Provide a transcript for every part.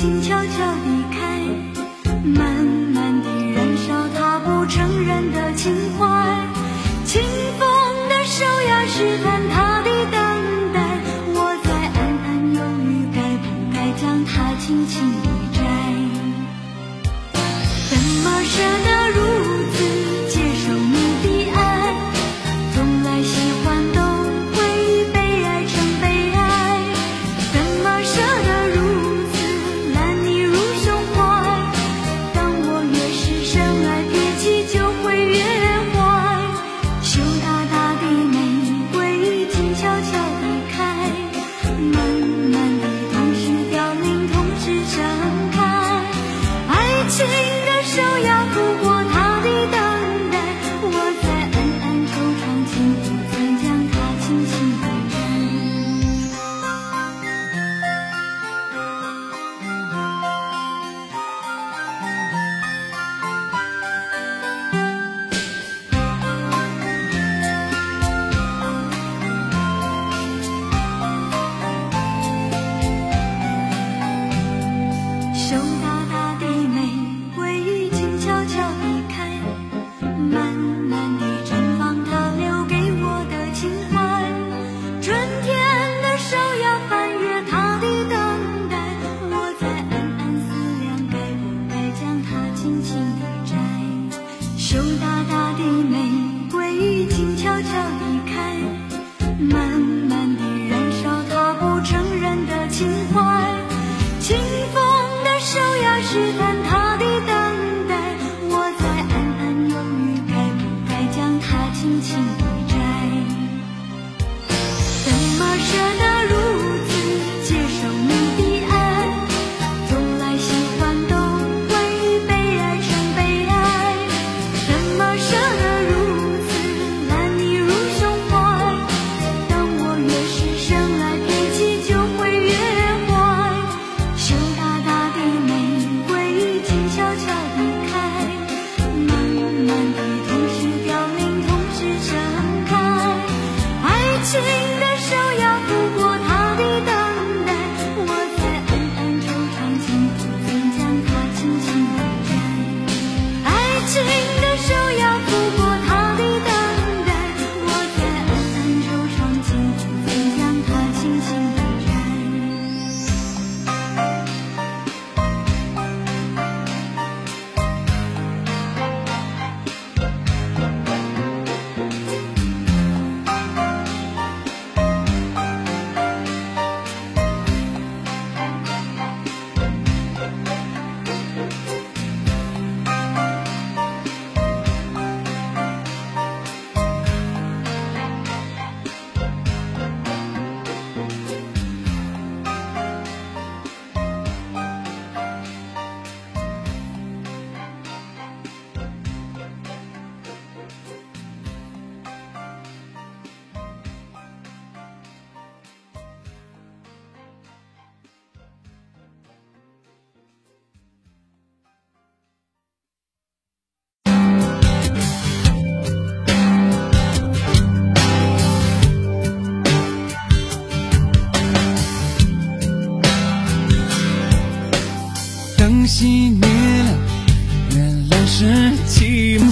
静悄悄地开慢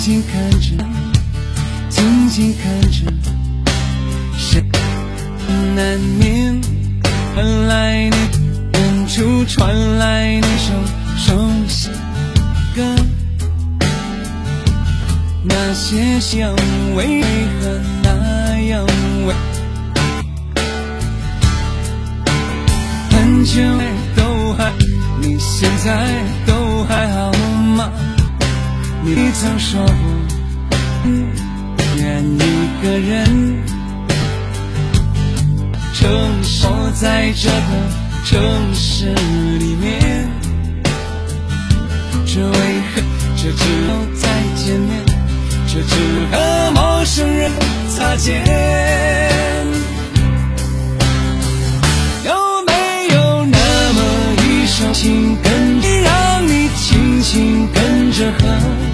静静看着静静看着谁难免盼来你远处传来那首熟悉的歌？那些香味为何那样味很久都还你现在都你曾说过愿一个人承受在这个城市里面这为何这只有再见面却只和陌生人擦肩有没有那么一首情歌心跟着和